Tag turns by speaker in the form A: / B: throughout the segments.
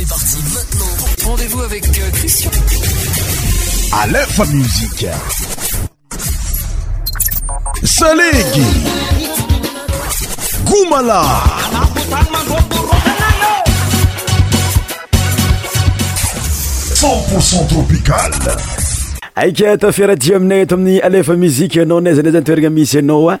A: C'est parti maintenant. Rendez-vous avec euh, Christian. À musique. Salégui. Goumala. 100% tropical.
B: Aïkia tomni musique non fait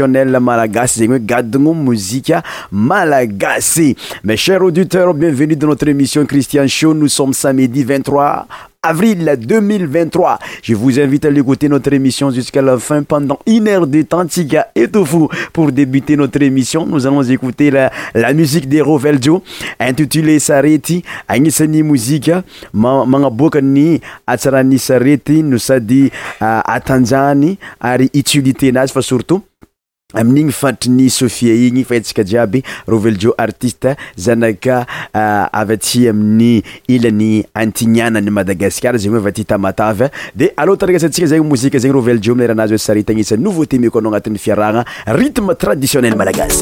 B: traditionnelle malagasy zegny malagasy mes chers auditeurs bienvenue dans notre émission christian show nous sommes samedi 23 avril 2023. Je vous invite à l'écouter notre émission jusqu'à la fin pendant une heure de temps. Tika et Tofu. Pour débuter notre émission, nous allons écouter la, la musique de Roveljo intitulée Sareti. Anisani Musica. Mangabokani Atsarani Sareti. Nous a dit euh, à Ari surtout. amin'igny fanditriny sophia igny fahantsika jiaby rovelejo artiste zanaka ah, avyty aminy ilany antinanany madagaskar zegny oeavaty htamatavy de alôha tanagasantsika zeny mozika zegny roveleeo mierahanazy o saritanisa nouveau temeko anao anatin'ny fiarahgna rytme traditionnel madagasa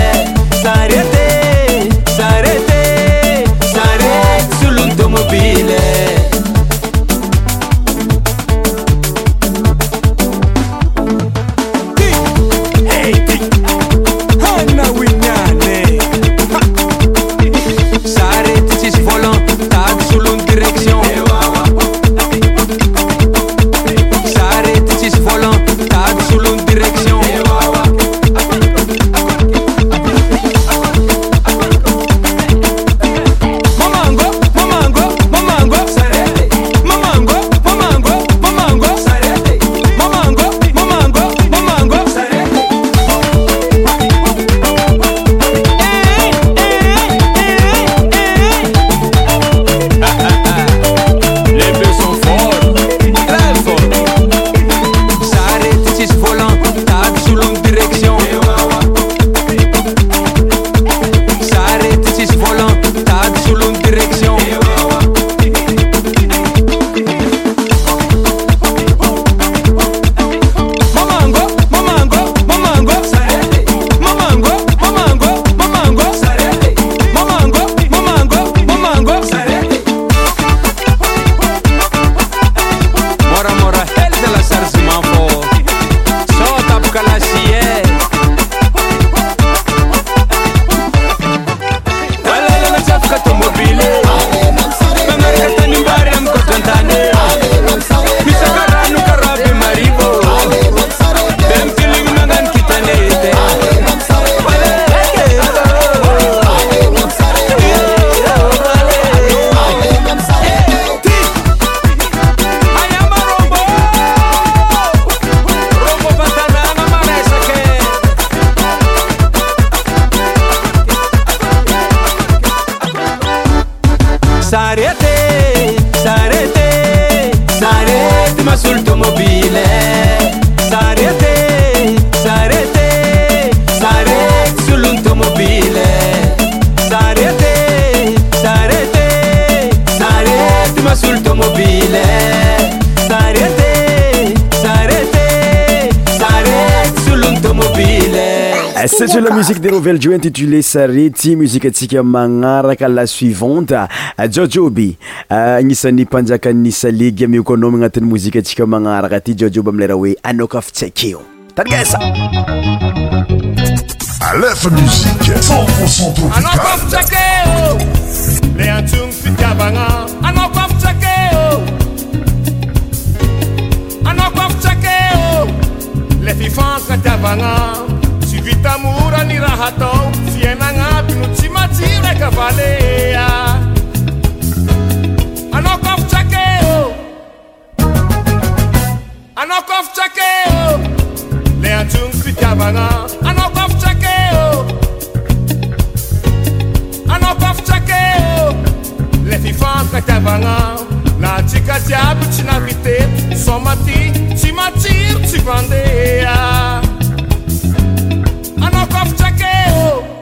B: la musique des nouvelles joues intitulée musique muzikaantsika magnaraka la suivante jojoby agnisan'ny mpanjakan'ny saligy amiokanao agnatin'ny mozika antsika magnaraka ty jojoby amileraha hoe anaokafitsakeo tanigesa alef musique 100% tropicale le antsogno fitiavagna
C: anao kafitsakeo anao kafitsakeo le fifankatiavagna vitamora ny raha atao fiainagnapy no tsy matsiro akavalea anaokafitakeo anaokafitrakeo le anjono fitiavagna anaokafitakeo anaokafitrakeô le fifaaka tiavagna na tsika jiabyo tsy navitera sombati tsy matsiro tsy vandea copo de aqueu.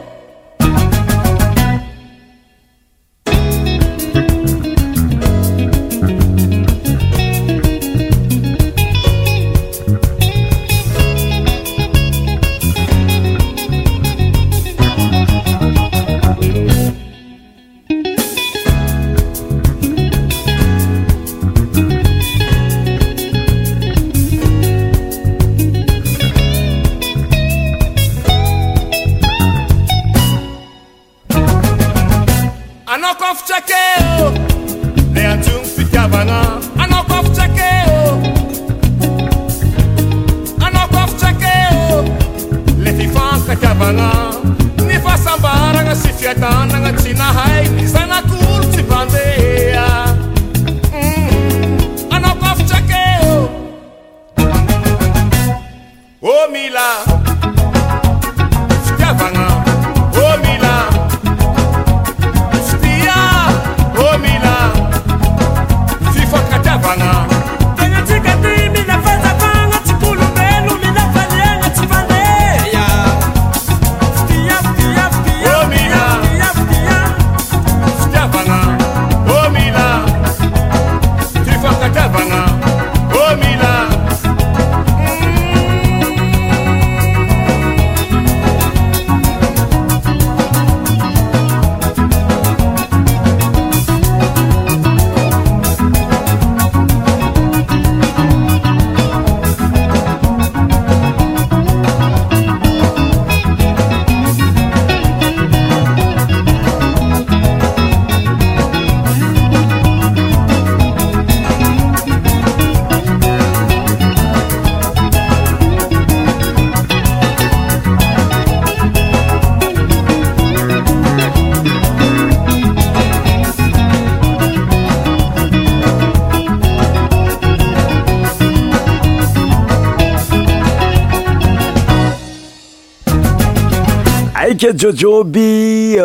B: ジョジョビー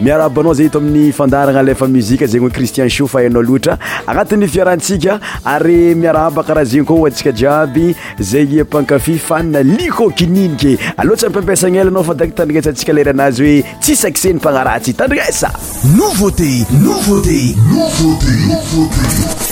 B: miara abanao zay ito amin'ny fandaragna lefa muzika zegny hoe cristien shou fa hanao loatra agnatin'ny fiarahantsika ary miarahaba karaha zegny koa o antsika jiaby zay e mpankafi fanina liko kininike aloatsy ammpampiasagna elanao fa darky tandrigasantsika laranazy hoe tsisakiseny mpagnaratsy tandrinasa nouveau tee nouveau tee novtt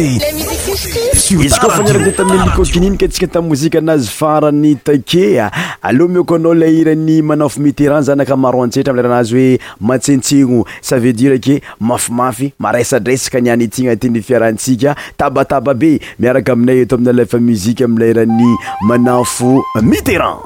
B: izy koa fa niarake tamin'ny licokininika antsika tamn'y mozika anazy farany take aleo mioko anao le irany manafo miteran zany akamaroantsertra amleranazy hoe matsentsegno sa veut dire ake mafimafy maresadresaka nianyitigna ti ny fiarahantsika tabataba be miaraka aminay eto aminy lafa muzika amileeran'ny manafo miteran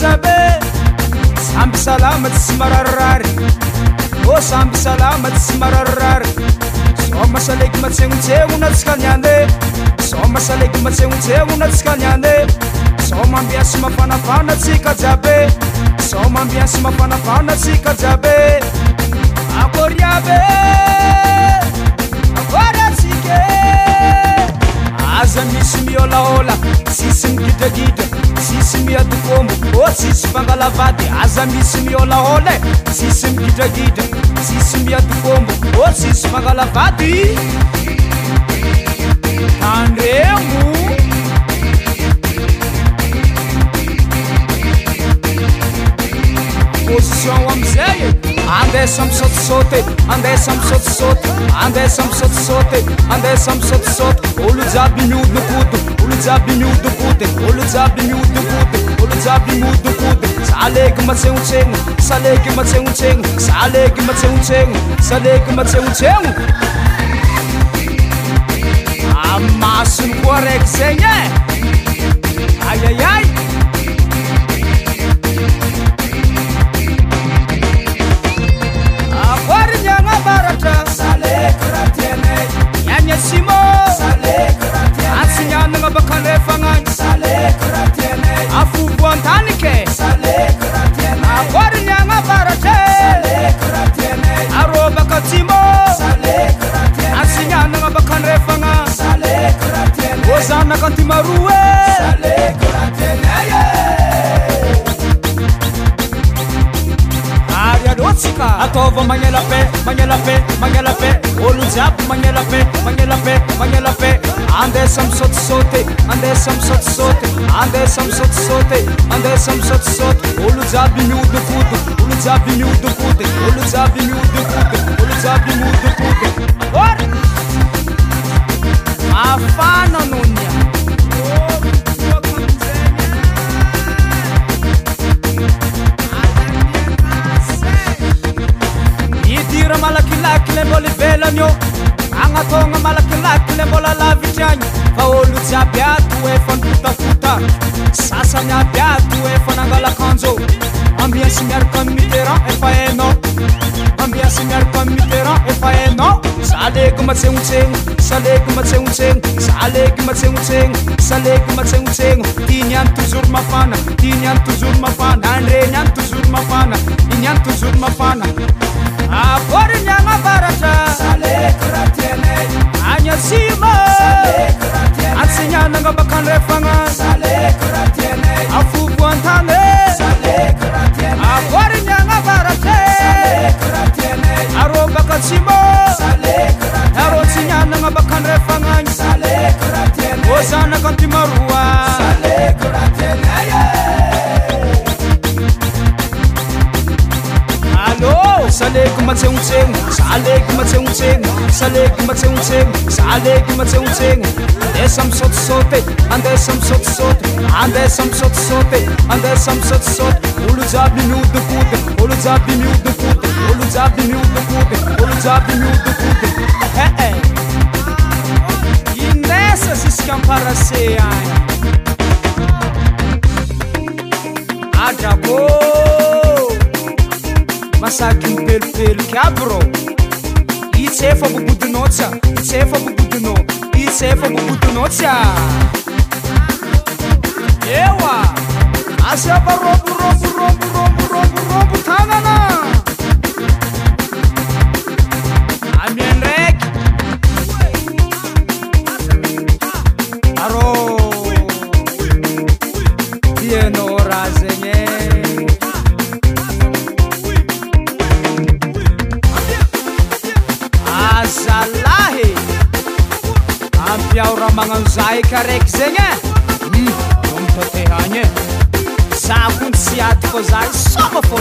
C: samby salama tsy tsy mararirary ô samby salama tsy tsy mararirary sao masaleky matsegnon-tsegona tsika niane za masaleky matsegnon-tsegona tsika niane zao mampian sy mavanavana tsika jiabe sao mambian sy mavanavana tsi ka jiabe akoriabevyt aza misy miolahola tsisy migidragidra tssy miadokombo o tsisy fangalavady aza misy miolaola e tsisy migidragidra tsisy miadokombo o tsisy fangalavady andreho amzaanesamstsô nesssanesssô anesmsts olo jaby miodko olojaby miodkot olojaby mokoolojaby modkody aeky mtsenotseno saleky mtsenotseno aleky matseotsenosaeky mtsenotsenoasny ko araiky zegny ea eh? nafovoantanikeakoarinyagna faratre arôbaka
D: tsimôasinanana avaka andrefagna vôzanaka anty maro e
C: atava magnelafa magnelafe magnelafa olojaby magnelafa magnelaa magnelafa andesa misôtsôty andesa misôtsôty andesa misôtsôty andesa misôtsôty olojaby miody kody olojaby miody kody olojaby miod koy olojaby miodykodyaao ôlaely aaakilmaatr agnyôyaas makeaabas akrne aleko matsegnotsenosaleko matsegnotsegno aleko matsegnotsenosaleko matsegnotsegno inyany tojor mafana iny any tojor mafana andrenyany tojormafanainy an tojor mafana matseotsegny zaleky matseotsegny saleky matseotsegny zaleky matseotsegny andesa misotisoty andesa misotisoty andesa misotisoty andesa misotisoty olo jiaby miodikody olo jiaby miodikody olo jiaby miodikody olo jiaby miodikody ee indesa ziska mparase any adrako sakympelopelo kiabyrô itsfako bodn kod itsfako bodnôsaea sabrobobb ek araiky zegny eny otatehagny e zakony sy ady fô zasama fol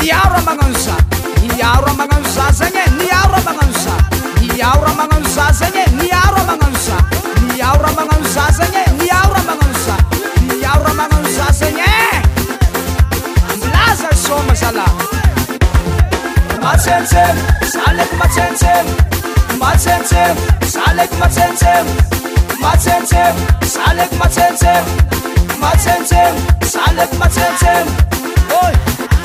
C: niaora manano zah niaora magnanoza zegny e niaora magnanoza miaora magnanoza zegny e niara manano zah niaora mananoza zegny e niaora magnanoza niaora mananoza zegny e ilaza sômazala snsko mssmsn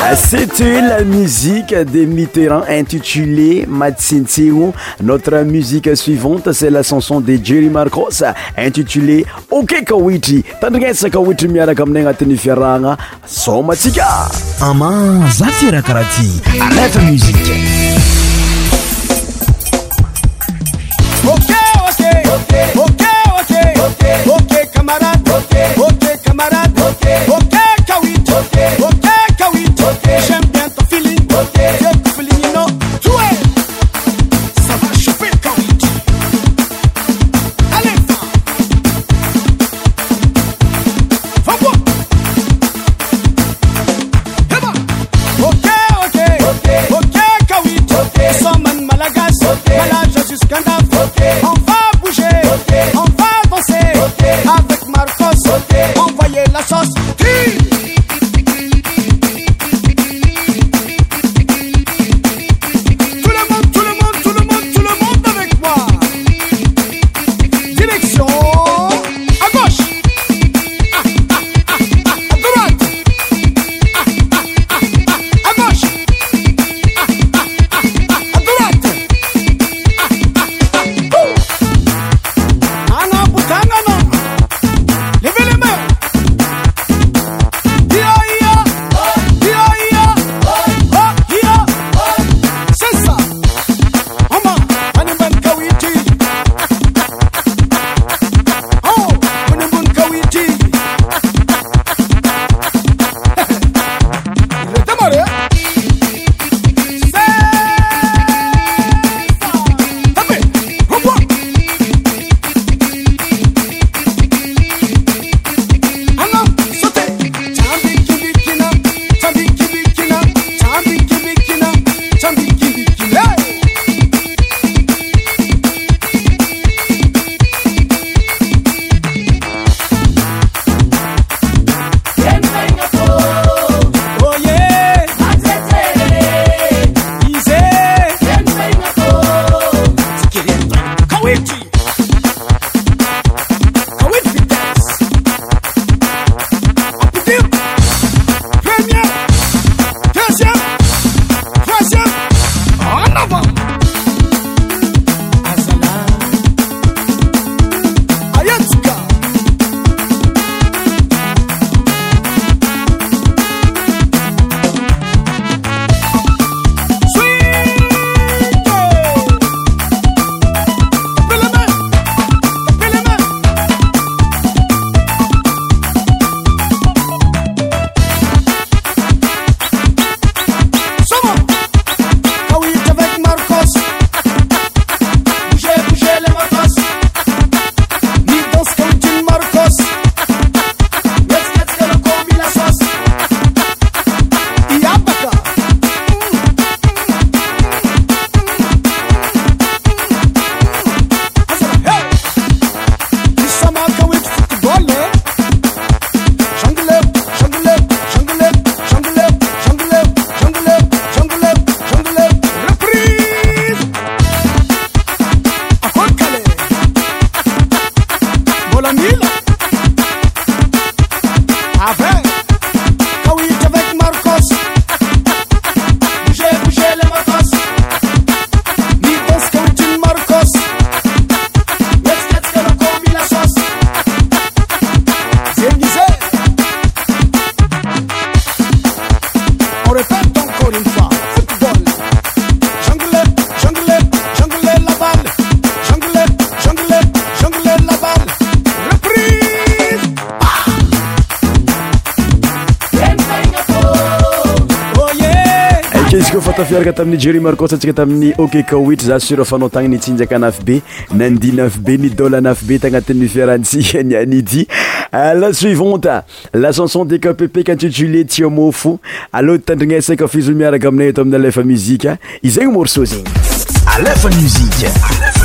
B: Ah, cetait la musique de miterran intitulé matsentsegno notre musique suivante c'est la chanson de jerry marcos intitulé oke kaoitry tandrinesakaoitry miaraka aminay agnatin'ny fiaragna somatsika ama zatirakaraha ty anete musiqe ay jery markos antsika tamin'ny okekaoitra za sura fanao tagna nitsinjaka anafy be nandi naf be ni dola anafy be tagnatin'ny fiarantsihany anity euh, la suivante la chanson di ka pepe ka antujulie tsiamofo aloadi tandrignesaka fiso miaraka aminay ato amin'ny alefa muzika izagny morso zegny alefa msik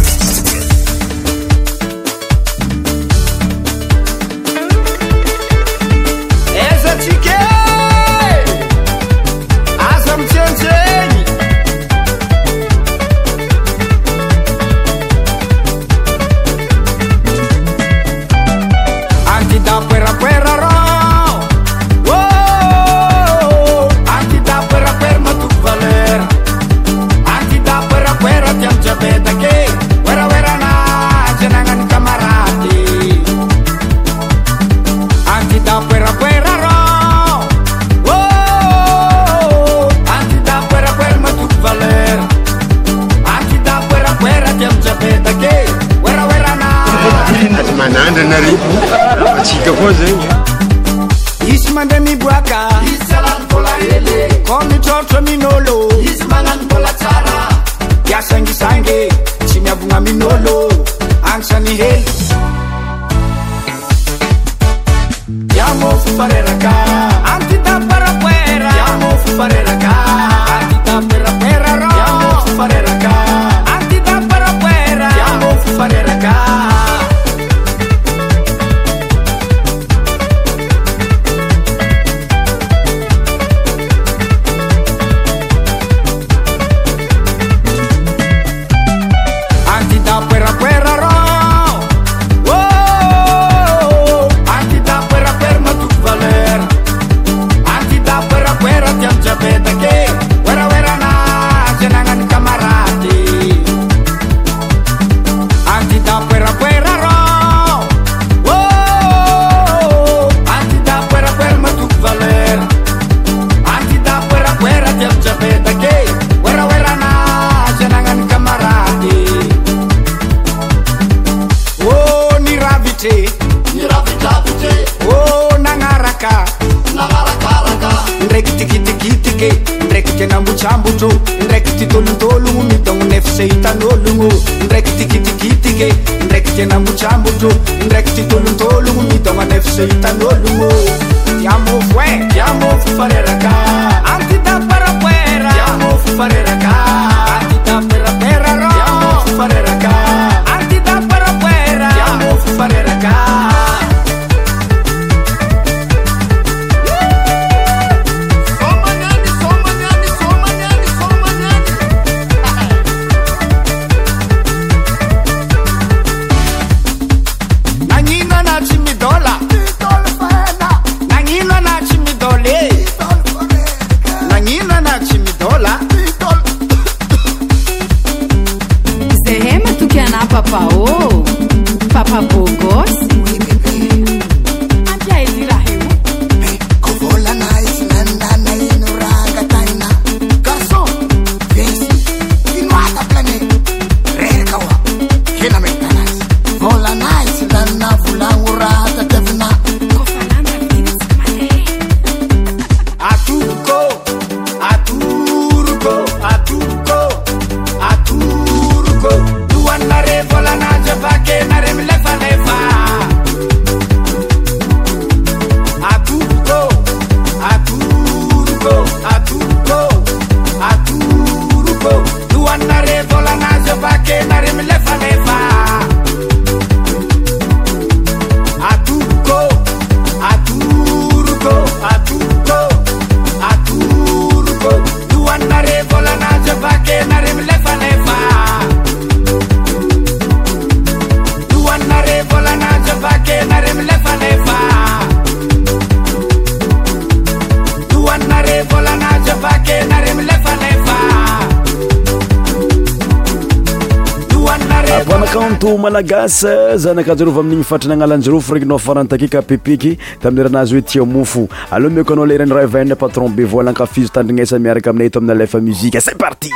C: gasa zanakanjarova amin'igny fatrana agnalanjaroforeikinao farantakeka pepeky ta amin'y ranazy hoe tia mofo aleha miokanao le iranira vanna pa tromber vola ankafizo tandrignaasa miaraka aminay ito aminy lefa muzike c'est parti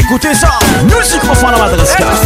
C: écoutez ça musiqe mfamataas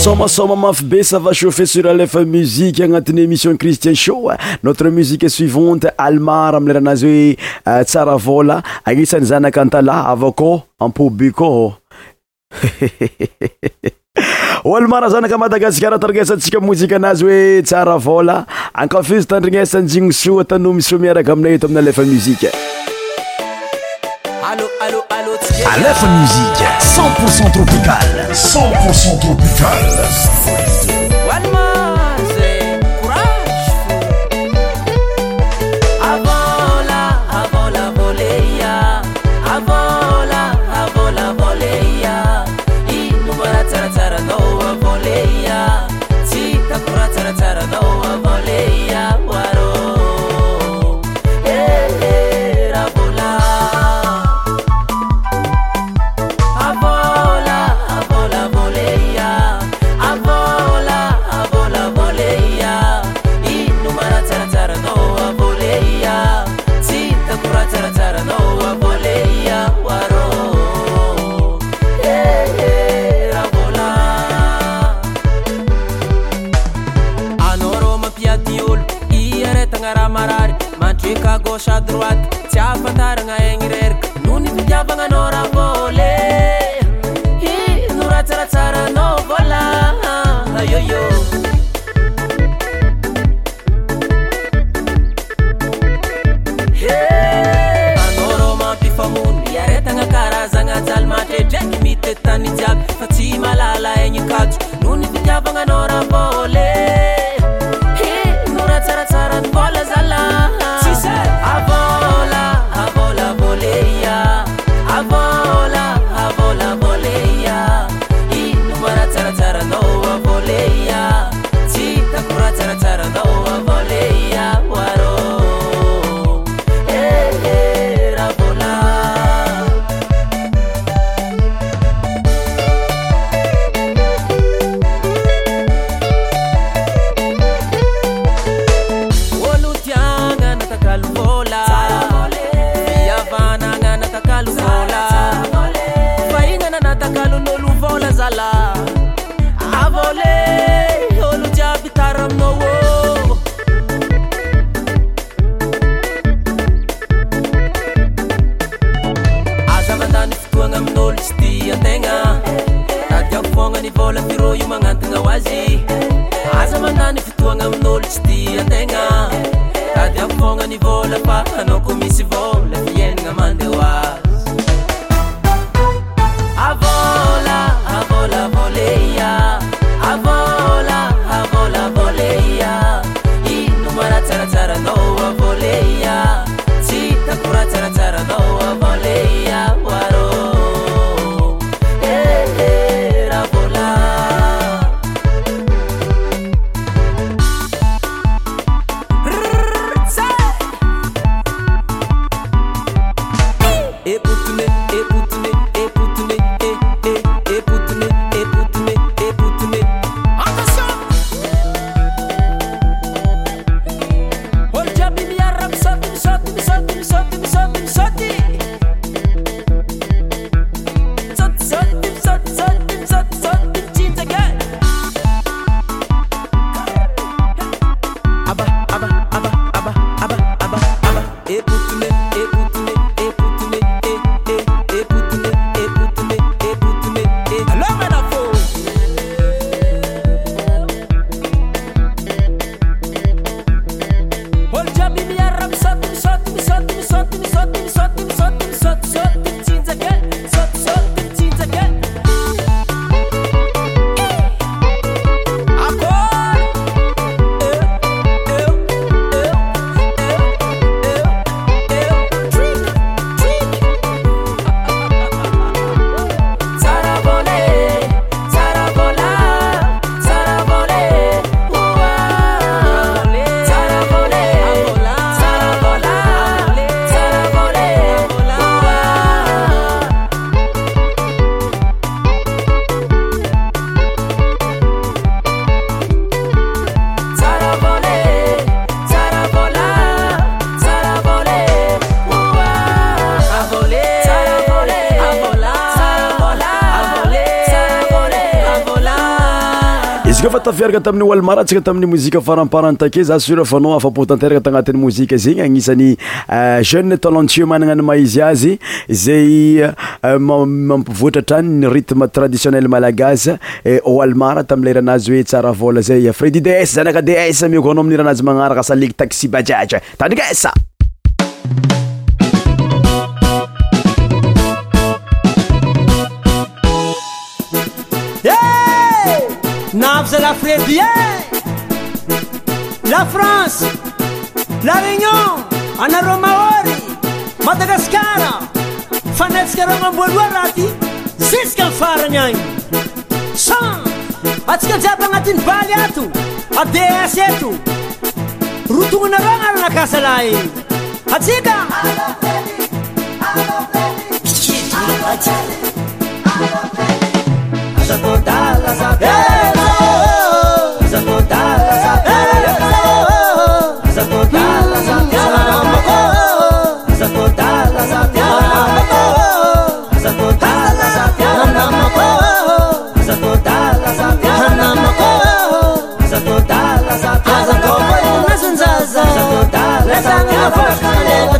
E: sômasôma mafy be sava chauffe sur alefa musike agnatinyémission cristian sho notre musiqe suivante almaramleranazy oetsaravôlaanisany euh, zanakantlavakôampobe kôkatdrinesatsikamoaazy oesftandrinesaninostmisiarakaaminay to ami lefamicentpoucenttra 100% tropical. kfa tafiaraka tamin'ny hoalmara ntsika tamin'ny mozika faramparany take za sura fanao afapotanteraka tagnatin'ny mozika zegny agnisan'ny euh, jeune talentieux magnana ny maizy azy zay euh, mmampivoatra tranyny rytme traditionnel malagaz oalemart euh, tamley ranazy hoe tsara vôla zay fredi de s zanaka de s miko ana amin'niranazy magnaraasa leg taxi badjiaja tanikesa
F: fredie lafrance la regnon anareomahôry madagasikara fanaitsakareo mamboaloha raty zisika mi'farany any san atsika jiaby agnatin'ny baly ato ads eto rotonanareo anaranakasa lah ey atsika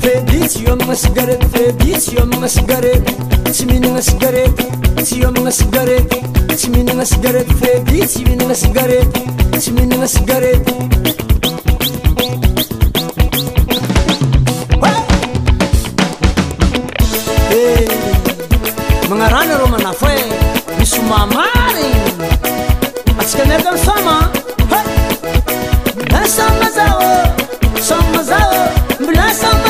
F: fdy tsy mana sgret fdy tsy mana sgaret tsy mihinana sigaret tsy io magna sigareto tsy mihinana sgareto fedy tsy mihinana sgareto tsy mihinana sigareto magnarana rôo mana fo e misy omamary atsika nka msama corazón.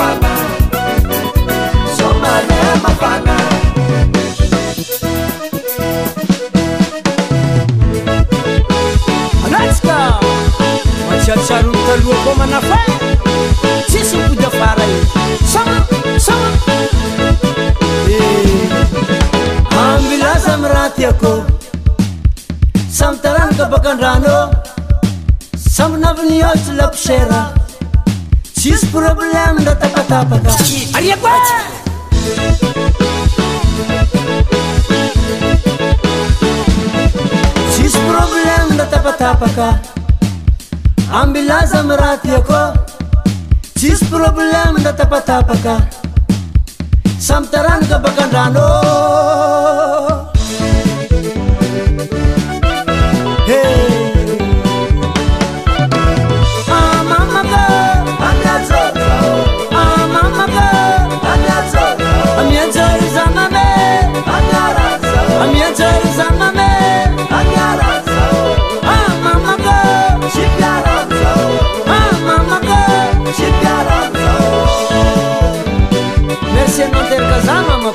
F: maaalaska atsiatsiano taloa ko manafa tsisykodafara i soma soma eh, ambilaza ami ratyakô samy taranaka bakandranô samby navinioty laposera sis problèmenda apksis problemnda tapatapaka ambilazamiratiako sis problemnda tapatapaka samtaranykabakandrandô zamameraaair ama ir neseno terka zamama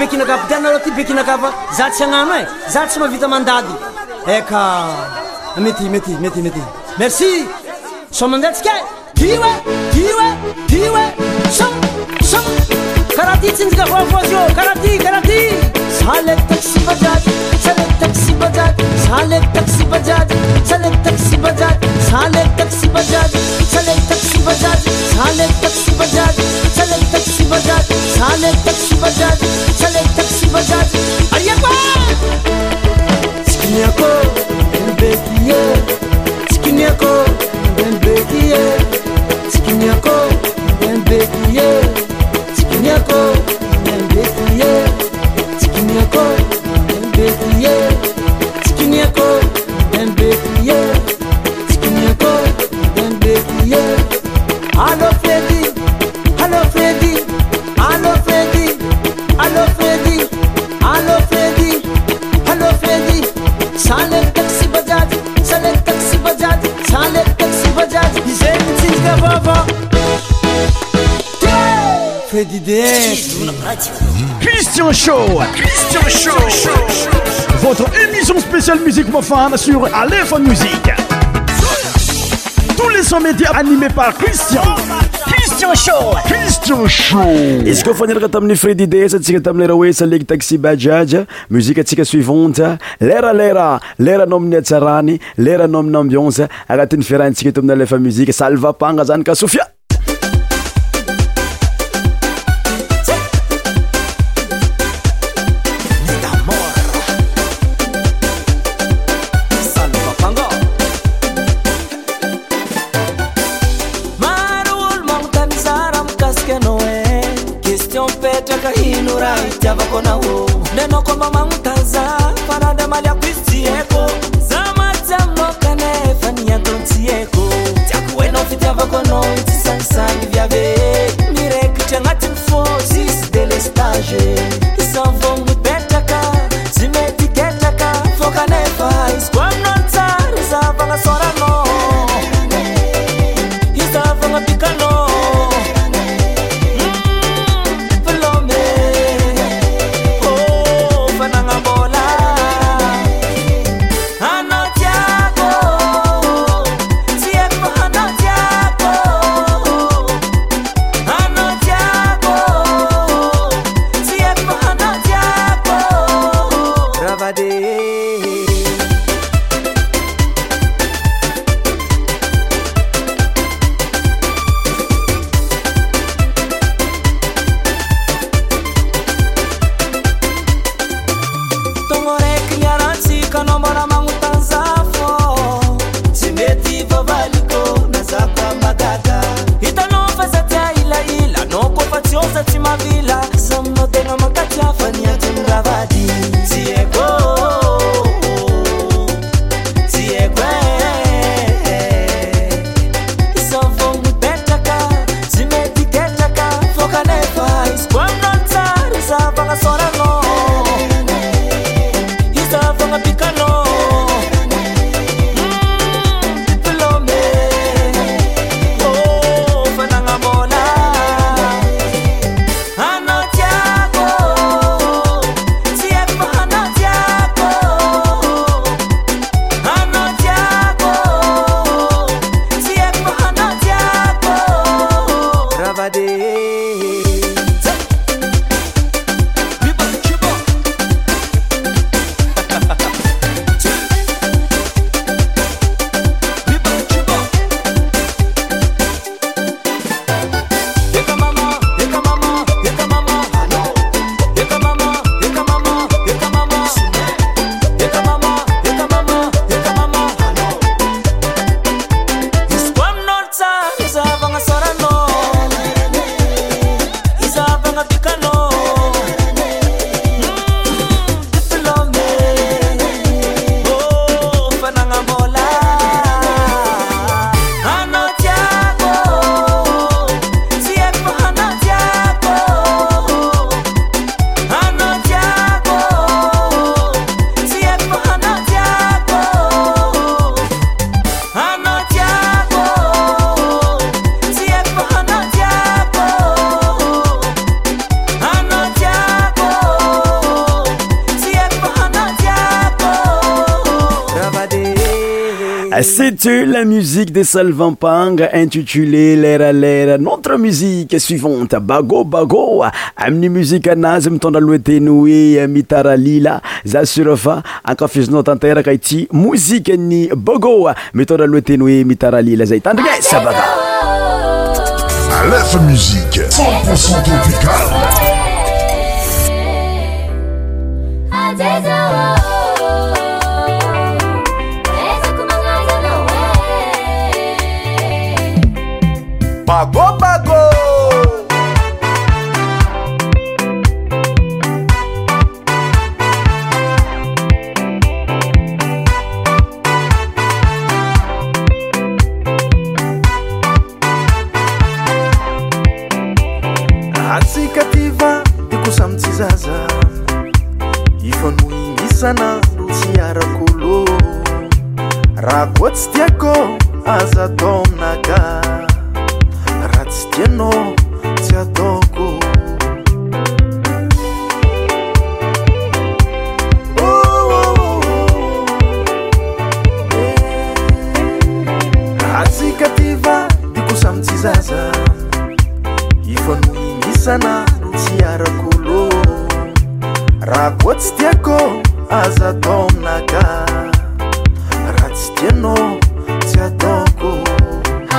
F: bekinakapadinarô ty bekinakafa zatsy anano e za tsy mahavita mandady eka mty mty mtmy merci smandahtsik ty y y karaha ty tkoz karahtykarahyetas taetaetatatta tas حلتبجدحللتقش بجد Freddy DS
E: Christian Show Votre émission spéciale musique profane sur Aléphone Musique. Tous les 100 médias animés par Christian estiohoqestionsho izy ka faniraka tamin'y fridi des antsika tamiy lera oesa leg taxi bajaja muzika antsika suivante leralera lera anao amin'ny atsarany lera anao amin'ny ambionse agnatin'ny fiaraintsika ito amina alefa muzika salvapanga zany ka sofia
G: aanenokombamautaza farade malyakitieko zamaaokanfaniatontieko akfiavaisasanviae mirektagatinf delestae
E: citu la musique de salvampange intitulé leralera notre musique suivante bago bagoa amin'ni muzike anazy mitondraloa teno oe mitara lila za sura fa akafizinao tanteraka ity mouzike any bagoa mitondraloa teno oe mitaralila zay tandrigne sabada lefa musike centporcent tropical agopako
H: atsika ty va tiako samytsy zaza ifa no inisana no sy arakoolo raha koa tsy tiako azatomnaka sy tianao tsy ataoko oh, oh, oh, eh, a tsykatyva diko samitsy zaza ifa no indisana tsy arak'alo raha koa tsy tiakô aza taominaka raha tsy tianao tsy ataoko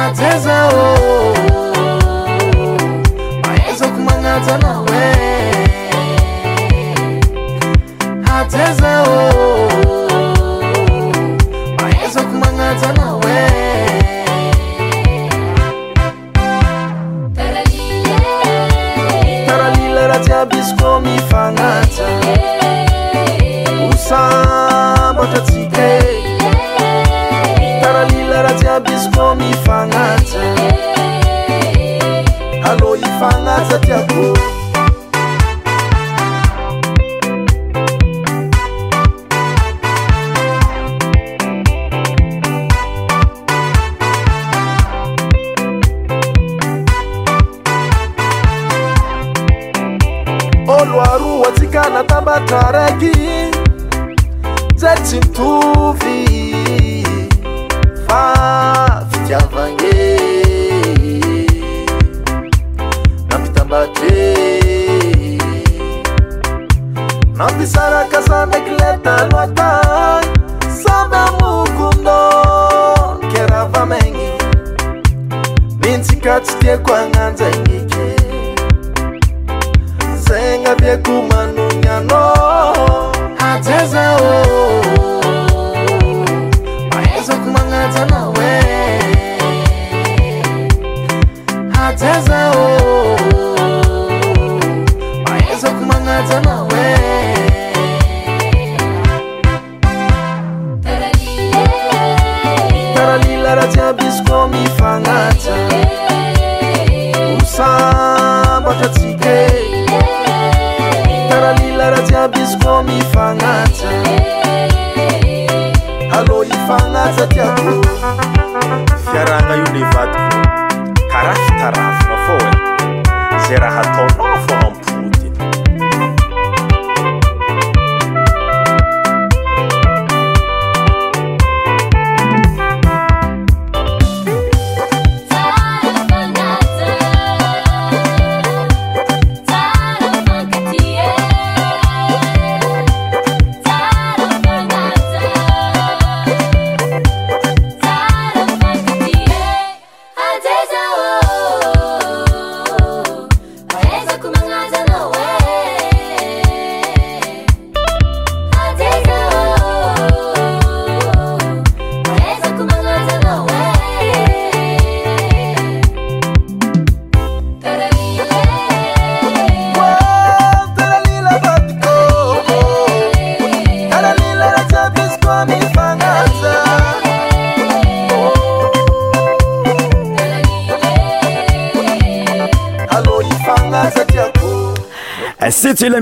H: aza
I: hata nawe hatezao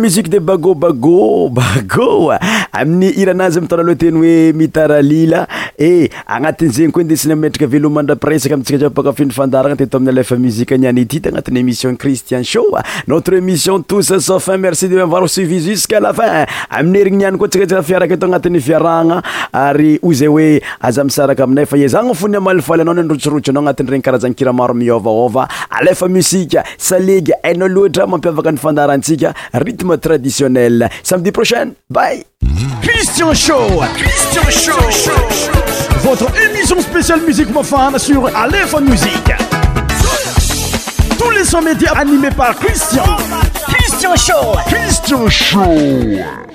E: zik de bago bago bagoa amin'ny iranazy ami taonaloha teny hoe mitaralila Eh, agnati'zegny koa desnaerakaeomnrapaatsikpaafyfndarana tt am'y laminiat agnati'y émission cristian h notre émission tossofin merci devor suvi jusqà lafin aminerinynianyko tsiafiarakaet anat'yirana ary zay oeazaisaraka ainafazanfny martsrtsoanatrenyrazanyiamsaeginalora mampiavaka nyfandaratsikarytme traditionnel samedi prochain bay Christian Show. Christian Show. Votre émission spéciale musique mofane sur Aléphone Musique. Tous les 100 médias animés par Christian. Christian Show. Christian Show.